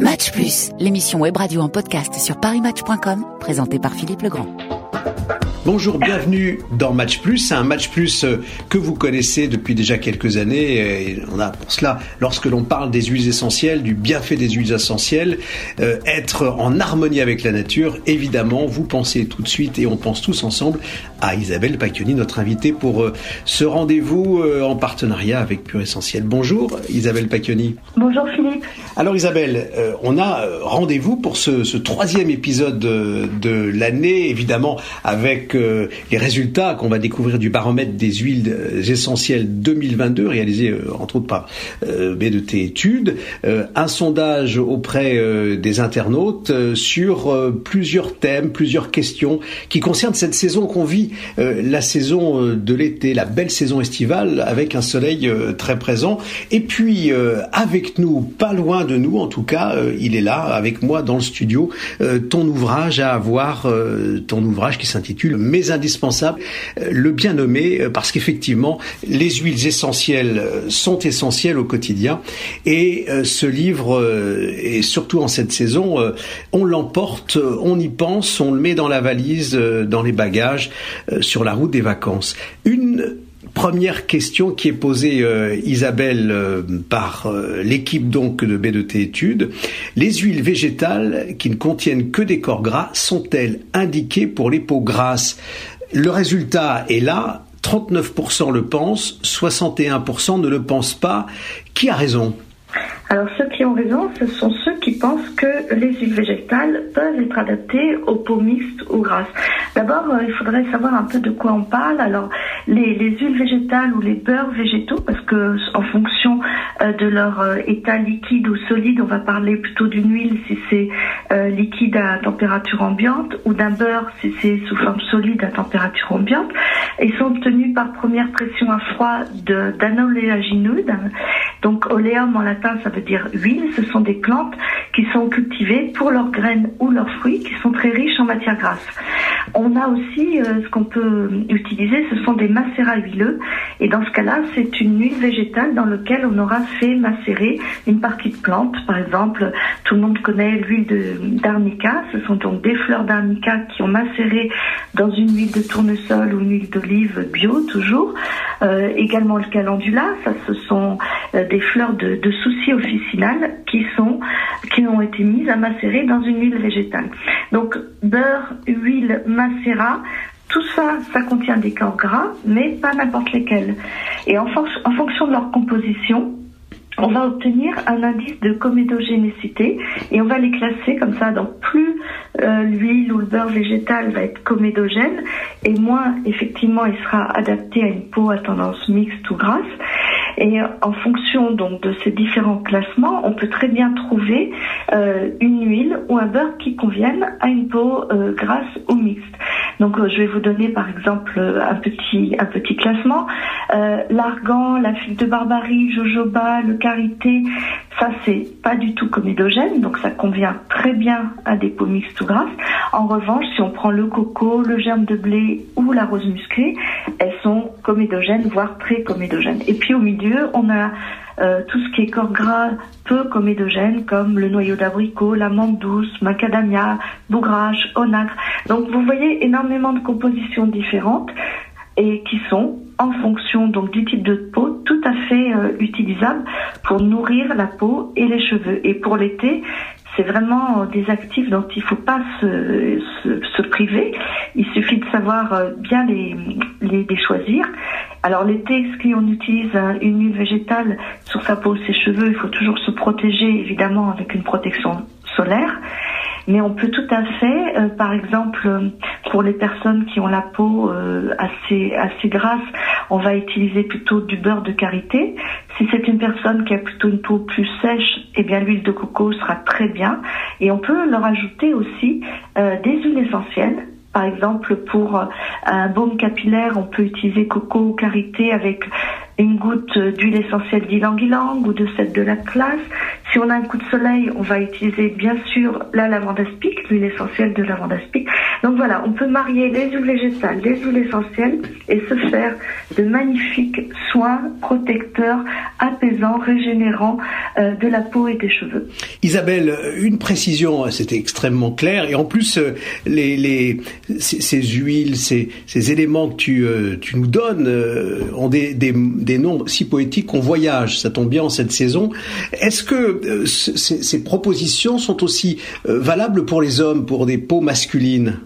Match Plus, l'émission web radio en podcast sur parimatch.com, présentée par Philippe Legrand. Bonjour, bienvenue dans Match Plus, un Match Plus euh, que vous connaissez depuis déjà quelques années. Et on a pour cela, lorsque l'on parle des huiles essentielles, du bienfait des huiles essentielles, euh, être en harmonie avec la nature, évidemment, vous pensez tout de suite et on pense tous ensemble à Isabelle Pacchioni, notre invitée pour euh, ce rendez-vous en partenariat avec Pure Essentiel. Bonjour Isabelle Pacchioni. Bonjour Philippe. Alors Isabelle, on a rendez-vous pour ce, ce troisième épisode de, de l'année, évidemment avec les résultats qu'on va découvrir du baromètre des huiles euh, essentielles 2022, réalisé euh, entre autres par euh, B2T Études, un sondage auprès des internautes sur plusieurs thèmes, plusieurs questions qui concernent cette saison qu'on vit, la saison de l'été, la belle saison estivale avec un soleil très présent. Et puis avec nous, pas loin de nous en tout cas, il est là avec moi dans le studio, ton ouvrage à avoir, ton ouvrage qui s'intitule mais indispensable, euh, le bien nommer, euh, parce qu'effectivement, les huiles essentielles euh, sont essentielles au quotidien. Et ce livre, et surtout en cette saison, on l'emporte, on y pense, on le met dans la valise, dans les bagages, sur la route des vacances. Une première question qui est posée Isabelle par l'équipe donc de B2T études. Les huiles végétales qui ne contiennent que des corps gras sont-elles indiquées pour les peaux grasses? Le résultat est là. 39% le pensent, 61% ne le pensent pas. Qui a raison? Alors ceux qui ont raison, ce sont ceux qui pensent que les huiles végétales peuvent être adaptées aux peaux mixtes ou grasses. D'abord, euh, il faudrait savoir un peu de quoi on parle. Alors les, huiles végétales ou les beurres végétaux, parce que en fonction de leur euh, état liquide ou solide, on va parler plutôt d'une huile si c'est liquide à température ambiante ou d'un beurre si c'est sous forme solide à température ambiante. Ils sont obtenus par première pression à froid d'anoléagineux. Donc oléum en latin ça veut dire huile. Ce sont des plantes qui sont cultivées pour leurs graines ou leurs fruits qui sont très riches en matière grasse. On a aussi euh, ce qu'on peut utiliser, ce sont des macérats huileux. Et dans ce cas-là, c'est une huile végétale dans laquelle on aura fait macérer une partie de plante. Par exemple, tout le monde connaît l'huile d'arnica. Ce sont donc des fleurs d'arnica qui ont macéré dans une huile de tournesol ou une huile d'olive bio toujours. Euh, également le calendula, ce sont euh, des fleurs de, souci officinal qui ont été mises à macérer dans une huile végétale. Donc beurre, huile, macérat, tout ça, ça contient des corps gras, mais pas n'importe lesquels. Et en fonction de leur composition, on va obtenir un indice de comédogénécité et on va les classer comme ça. Donc plus euh, l'huile ou le beurre végétal va être comédogène et moins effectivement il sera adapté à une peau à tendance mixte ou grasse. Et en fonction donc de ces différents classements, on peut très bien trouver euh, une huile ou un beurre qui conviennent à une peau euh, grasse ou mixte. Donc je vais vous donner par exemple un petit un petit classement. L'argan, la figue de barbarie, jojoba, le carité, ça c'est pas du tout comédogène, donc ça convient très bien à des peaux mixtes ou grasses. En revanche, si on prend le coco, le germe de blé ou la rose musquée, elles sont comédogènes, voire très comédogènes. Et puis au milieu, on a euh, tout ce qui est corps gras peu comédogène, comme le noyau d'abricot, l'amande douce, macadamia, bougrage, onagre. Donc vous voyez énormément de compositions différentes et qui sont en fonction donc du type de peau utilisables pour nourrir la peau et les cheveux. Et pour l'été, c'est vraiment des actifs dont il ne faut pas se, se, priver. Il suffit de savoir euh, bien les, les, choisir. Alors l'été, si on utilise une huile végétale sur sa peau, ses cheveux, il faut toujours se protéger évidemment avec une protection solaire. Mais on peut tout à fait, euh, par exemple, pour les personnes qui ont la peau euh, assez assez grasse, on va utiliser plutôt du beurre de karité. Si c'est une personne qui a plutôt une peau plus sèche, eh bien l'huile de coco sera très bien. Et on peut leur ajouter aussi euh, des huiles essentielles. Par exemple, pour un baume capillaire, on peut utiliser coco ou karité avec une goutte d'huile essentielle d'ylang-ylang ou de celle de la classe. Si on a un coup de soleil, on va utiliser bien sûr la lavande aspic, l'huile essentielle de lavande aspic. Donc voilà, on peut marier les huiles végétales, les huiles essentielles et se faire de magnifiques soins protecteurs, apaisants, régénérants euh, de la peau et des cheveux. Isabelle, une précision, c'était extrêmement clair et en plus euh, les, ces, huiles, ces, ces, éléments que tu, euh, tu nous donnes ont des, des, des noms si poétiques qu'on voyage. Ça tombe bien en cette saison. Est-ce que ces, ces propositions sont aussi valables pour les hommes, pour des peaux masculines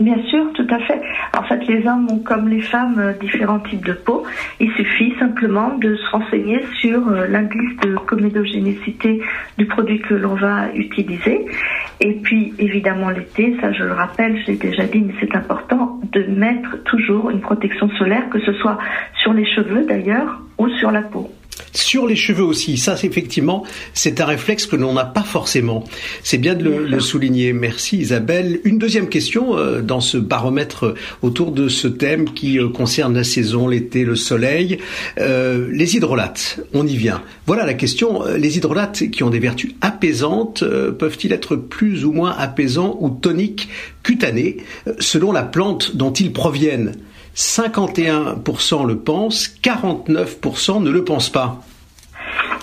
Bien sûr, tout à fait. En fait, les hommes ont comme les femmes euh, différents types de peau. Il suffit simplement de se renseigner sur euh, l'indice de comédogénécité du produit que l'on va utiliser. Et puis, évidemment, l'été, ça je le rappelle, je l'ai déjà dit, mais c'est important de mettre toujours une protection solaire, que ce soit sur les cheveux d'ailleurs ou sur la peau. Sur les cheveux aussi, ça effectivement, c'est un réflexe que l'on n'a pas forcément. C'est bien de le, souligner. Merci Isabelle. Une deuxième question euh, dans ce baromètre euh, autour de ce thème qui euh, concerne la saison, l'été, le soleil. les hydrolates, on y vient. Voilà la question. Les hydrolates qui ont des vertus apaisantes, peuvent-ils être plus ou moins apaisants ou toniques cutanés selon la plante dont ils proviennent? 51% le pensent, 49% ne le pensent pas.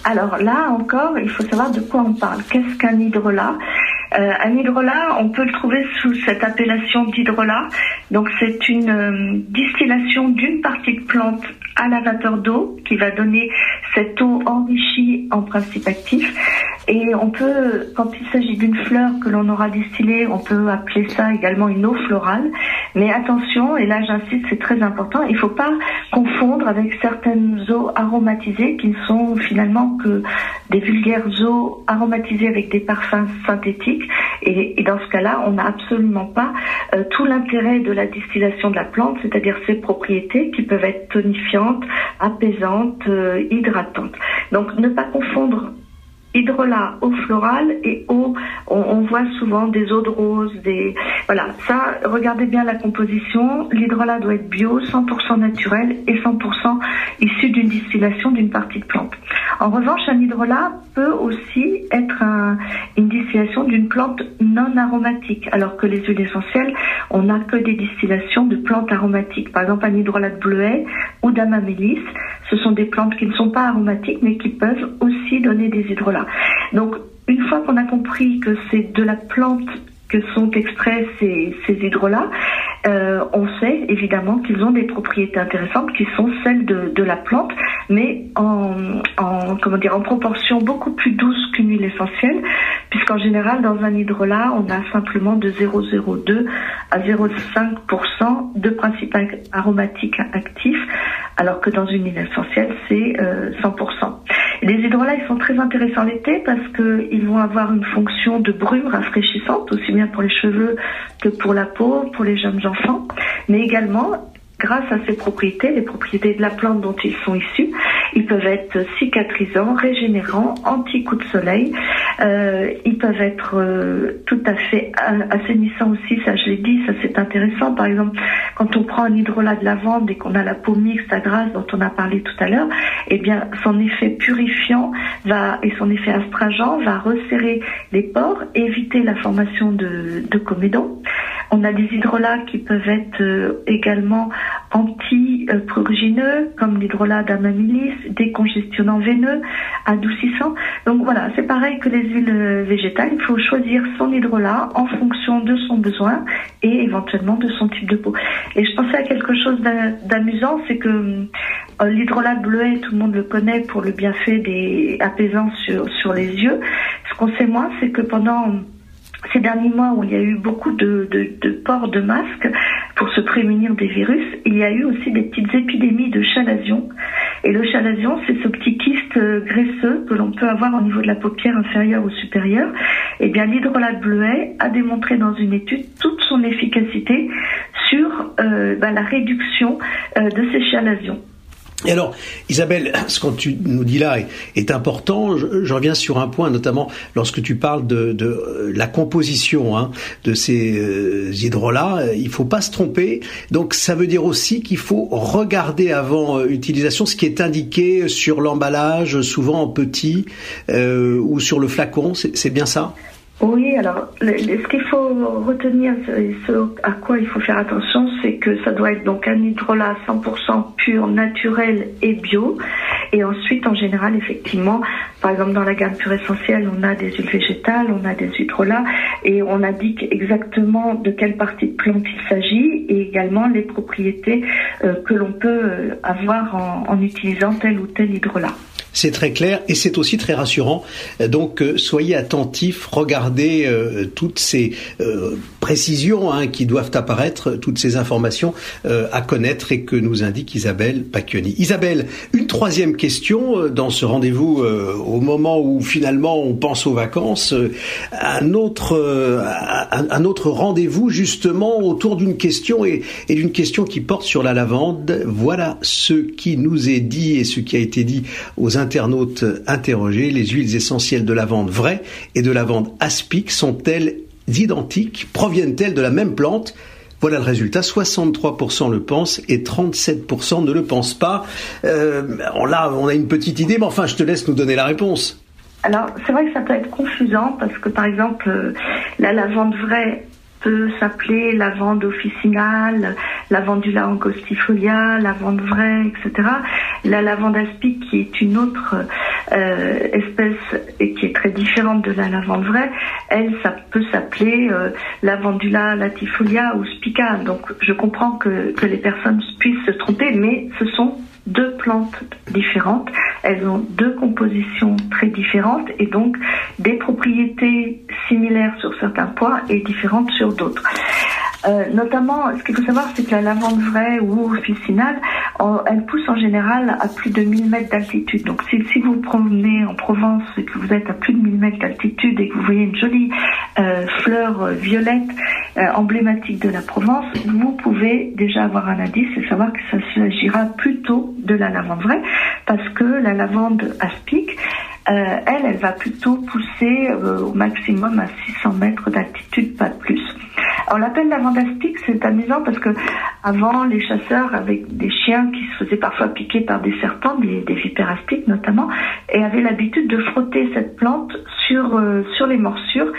Alors là encore, il faut savoir de quoi on parle. Qu'est-ce qu'un hydrolat? Euh, Un hydrolat, on peut le trouver sous cette appellation d'hydrolat. Donc c'est une euh, distillation d'une partie de plante à la vapeur d'eau qui va donner cette eau enrichie en principe actif. Et on peut, quand il s'agit d'une fleur que l'on aura distillée, on peut appeler ça également une eau florale. Mais attention, et là j'insiste, c'est très important, il ne faut pas confondre avec certaines eaux aromatisées qui ne sont finalement que des vulgaires eaux aromatisées avec des parfums synthétiques. Et, dans ce cas-là, on n'a absolument pas euh, tout l'intérêt de la distillation de la plante, c'est-à-dire ses propriétés qui peuvent être tonifiantes, apaisantes, euh, hydratantes. Donc ne pas confondre hydrolat, eau florale et eau, on, voit souvent des eaux de rose, des voilà. Ça, regardez bien la composition. L'hydrolat doit être bio, 100% naturel et 100% issu d'une distillation d'une partie de plante. En revanche, un hydrolat peut aussi être une distillation d'une plante non aromatique, alors que les huiles essentielles, on n'a que des distillations de plantes aromatiques. Par exemple, un hydrolat de bleuet ou d'amamélis, ce sont des plantes qui ne sont pas aromatiques, mais qui peuvent donner des hydrolats. Donc, une fois qu'on a compris que c'est de la plante que sont extraits ces, hydrolats, euh, on sait évidemment qu'ils ont des propriétés intéressantes qui sont celles de, la plante, mais en, en, comment dire, en proportion beaucoup plus douce qu'une huile essentielle, puisqu'en général, dans un hydrolat, on a simplement de 0,02 à 0,5% de principe aromatique actif, alors que dans une huile essentielle, c'est 100%. Les hydrolats, ils sont très intéressants l'été parce qu'ils vont avoir une fonction de brume rafraîchissante, aussi bien pour les cheveux que pour la peau, pour les jeunes enfants, mais également grâce à ces propriétés, les propriétés de la plante dont ils sont issus, ils peuvent être cicatrisants, régénérants, anti-coup de soleil. Euh, ils peuvent être euh, tout à fait assainissants aussi, ça je l'ai dit, ça c'est intéressant. Par exemple, quand on prend un hydrolat de lavande et qu'on a la peau mixte à grasse dont on a parlé tout à l'heure, eh bien son effet purifiant va et son effet astringent va resserrer les pores, éviter la formation de, de comédons. On a des hydrolats qui peuvent être euh, également anti-prurigineux, comme l'hydrolat d'amamilis, décongestionnant veineux, adoucissant. Donc voilà, c'est pareil que les huiles végétales. Il faut choisir son hydrolat en fonction de son besoin et éventuellement de son type de peau. Et je pensais à quelque chose d'amusant, c'est que euh, l'hydrolat bleuet, tout le monde le connaît pour le bienfait des apaisants sur, sur les yeux. Ce qu'on sait moins, c'est que pendant ces derniers mois où il y a eu beaucoup de, de, de ports de masques pour se prémunir des virus, il y a eu aussi des petites épidémies de chalazion. Et le chalazion, c'est ce petit kyste euh, graisseux que l'on peut avoir au niveau de la paupière inférieure ou supérieure. Eh bien, l'hydrolat bleuet a démontré dans une étude toute son efficacité sur euh, bah, la réduction euh, de ces chalazions. Et alors, Isabelle, ce que tu nous dis là est, important. Je, reviens sur un point, notamment lorsque tu parles de, de la composition hein, de ces euh, hydrolats. Il faut pas se tromper. Donc, ça veut dire aussi qu'il faut regarder avant euh, utilisation ce qui est indiqué sur l'emballage, souvent en petit, euh, ou sur le flacon. C'est bien ça? Oui, alors ce qu'il faut retenir, ce à quoi il faut faire attention, c'est que ça doit être donc un hydrolat 100% pur, naturel et bio. Et ensuite, en général, effectivement, par exemple dans la gamme pure essentielle, on a des huiles végétales, on a des hydrolats et on indique exactement de quelle partie de plante il s'agit et également les propriétés euh, que l'on peut euh, avoir en, en utilisant tel ou tel hydrolat. C'est très clair et c'est aussi très rassurant. Donc euh, soyez attentifs, regardez euh, toutes ces euh, précisions hein, qui doivent apparaître, toutes ces informations à connaître et que nous indique Isabelle Pacchioni. Isabelle, une troisième question dans ce rendez-vous au moment où finalement on pense aux vacances, un autre, un, autre rendez-vous justement autour d'une question et, et d'une question qui porte sur la lavande. Voilà ce qui nous est dit et ce qui a été dit aux internautes interrogés, les huiles essentielles de lavande vraie et de lavande aspic sont-elles identiques Proviennent-elles de la même plante? Voilà le résultat, 63% le pensent et 37% ne le pensent pas. Euh, là, on a une petite idée, mais enfin, je te laisse nous donner la réponse. Alors, c'est vrai que ça peut être confusant parce que, par exemple, euh, la lavande vraie peut s'appeler lavande officinale, lavandula angostifolia, lavande vraie, etc. La lavande aspic, qui est une autre euh, espèce et qui est très différente de la lavande vraie, elle, ça peut s'appeler euh, lavandula latifolia ou spica. Donc, je comprends que, que les personnes puissent se tromper, mais ce sont deux plantes différentes. Elles ont deux compositions très différentes et donc des propriétés similaires sur certains points et différentes sur d'autres. Euh, notamment, ce qu'il faut savoir, c'est que la lavande vraie ou officinale, elle pousse en général à plus de 1000 mètres d'altitude. Donc, si, si, vous promenez en Provence et que vous êtes à plus de 1000 mètres d'altitude et que vous voyez une jolie euh, fleur violette euh, emblématique de la Provence, vous pouvez déjà avoir un indice et savoir que ça s'agira plutôt de la lavande vraie, parce que la lavande aspic, euh, elle, elle va plutôt pousser euh, au maximum à 600 mètres d'altitude, pas plus. On l'appelle lavande aspic, c'est amusant parce que avant les chasseurs avec des chiens qui se faisaient parfois piquer par des serpents, des, des notamment, et avaient l'habitude de frotter cette plante sur sur les morsures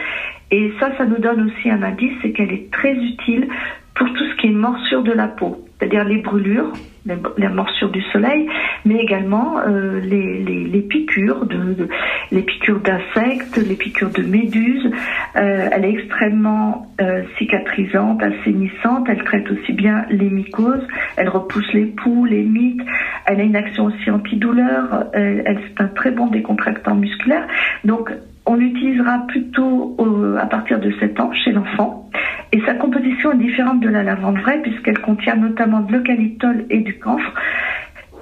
et ça, ça nous donne aussi un indice, c'est qu'elle est très utile pour tout ce qui est morsure de la peau, c'est-à-dire les brûlures, les, morsures du soleil, mais également euh, les, les, les, piqûres, les piqûres d'insectes, les piqûres de méduses. Euh, elle est extrêmement euh, cicatrisante, assainissante. Elle traite aussi bien les mycoses. Elle repousse les poux, les mites. Elle a une action aussi antidouleur. Elle, elle c'est un très bon décontractant musculaire. Donc on l'utilisera plutôt à partir de 7 ans chez l'enfant. Et sa composition est différente de la lavande vraie puisqu'elle contient notamment de l'eucalyptol et du camphre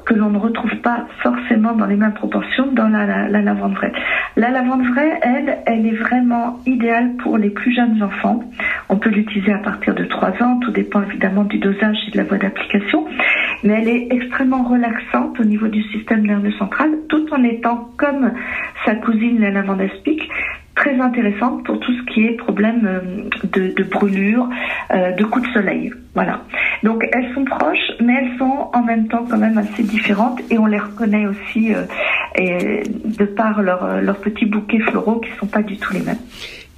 que l'on ne retrouve pas forcément dans les mêmes proportions dans la, lavande vraie. La lavande vraie, elle, elle est vraiment idéale pour les plus jeunes enfants. On peut l'utiliser à partir de 3 ans, tout dépend évidemment du dosage et de la voie d'application, mais elle est extrêmement relaxante au niveau du système nerveux central, tout en étant comme sa cousine la lavande aspic, très intéressante pour tout ce qui est problème euh, de, brûlure, euh, de coups de soleil. Voilà. Donc elles sont proches, mais elles sont en même temps quand même assez différentes et on les reconnaît aussi euh, de par leurs petits bouquets floraux qui ne sont pas du tout les mêmes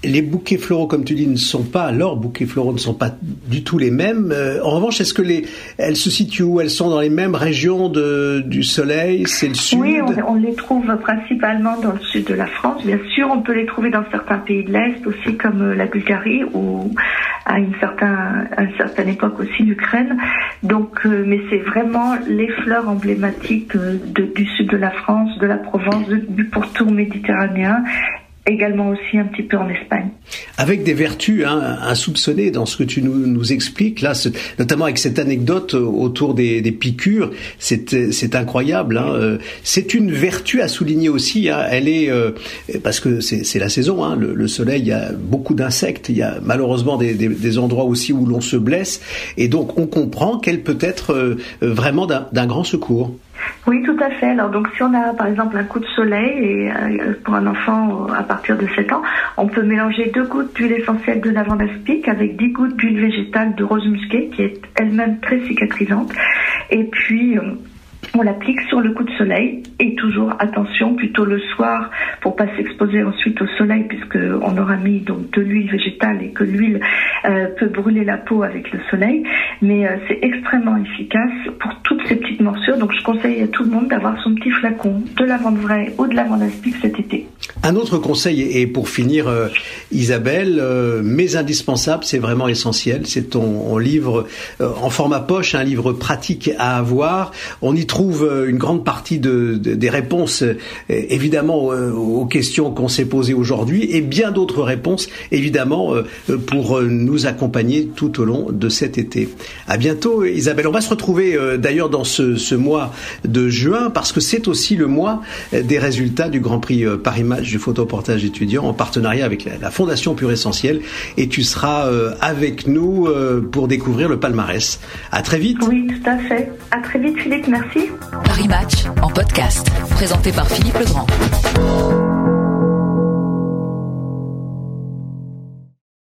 les bouquets floraux, comme tu dis, ne sont pas, leurs bouquets floraux ne sont pas du tout les mêmes. Euh, en revanche, est-ce que les, elles se situent où? Elles sont dans les mêmes régions de, du soleil? C'est le sud? Oui, on, les trouve principalement dans le sud de la France. Bien sûr, on peut les trouver dans certains pays de l'Est aussi, comme euh, la Bulgarie ou à une, certain, à une certaine époque aussi l'Ukraine. Donc, euh, mais c'est vraiment les fleurs emblématiques du sud de la France, de la Provence, du pourtour méditerranéen également aussi un petit peu en Espagne. Avec des vertus hein, insoupçonnées dans ce que tu nous, nous expliques, là, notamment avec cette anecdote autour des, des piqûres, c'est incroyable. Hein. Euh, c'est une vertu à souligner aussi. Hein. Elle est euh, parce que c'est la saison. Hein. Le, le, soleil, il y a beaucoup d'insectes. Il y a malheureusement des, des, des endroits aussi où l'on se blesse, et donc on comprend qu'elle peut être euh, vraiment d'un grand secours. Oui, tout à fait. Alors donc si on a par exemple un coup de soleil et euh, pour un enfant à partir de 7 ans, on peut mélanger deux gouttes d'huile essentielle de lavande aspic avec 10 gouttes d'huile végétale de rose musquée qui est elle-même très cicatrisante. Et puis euh, on l'applique sur le coup de soleil et toujours attention plutôt le soir pour pas s'exposer ensuite au soleil puisque on aura mis donc de l'huile végétale et que l'huile euh, peut brûler la peau avec le soleil mais euh, c'est extrêmement efficace pour toutes ces petites morsures donc je conseille à tout le monde d'avoir son petit flacon de lavande vraie ou de lavande aspic cet été. Un autre conseil et pour finir euh, Isabelle mes indispensables c'est vraiment essentiel c'est ton livre en format poche un livre pratique à avoir on y trouve euh, une grande partie de, des réponses, euh, évidemment, euh, aux questions qu'on s'est posées aujourd'hui, et bien d'autres réponses, évidemment, pour nous accompagner tout au long de cet été. À bientôt, Isabelle. On va se retrouver d'ailleurs dans ce, ce, mois de juin, parce que c'est aussi le mois des résultats du Grand Prix Paris Match du photoportage étudiant en partenariat avec la, Fondation Pure Essentielle, et tu seras avec nous pour découvrir le palmarès. À très vite. Oui, tout à fait. À très vite, Philippe. Merci. Paris Match en podcast, présenté par Philippe Legrand.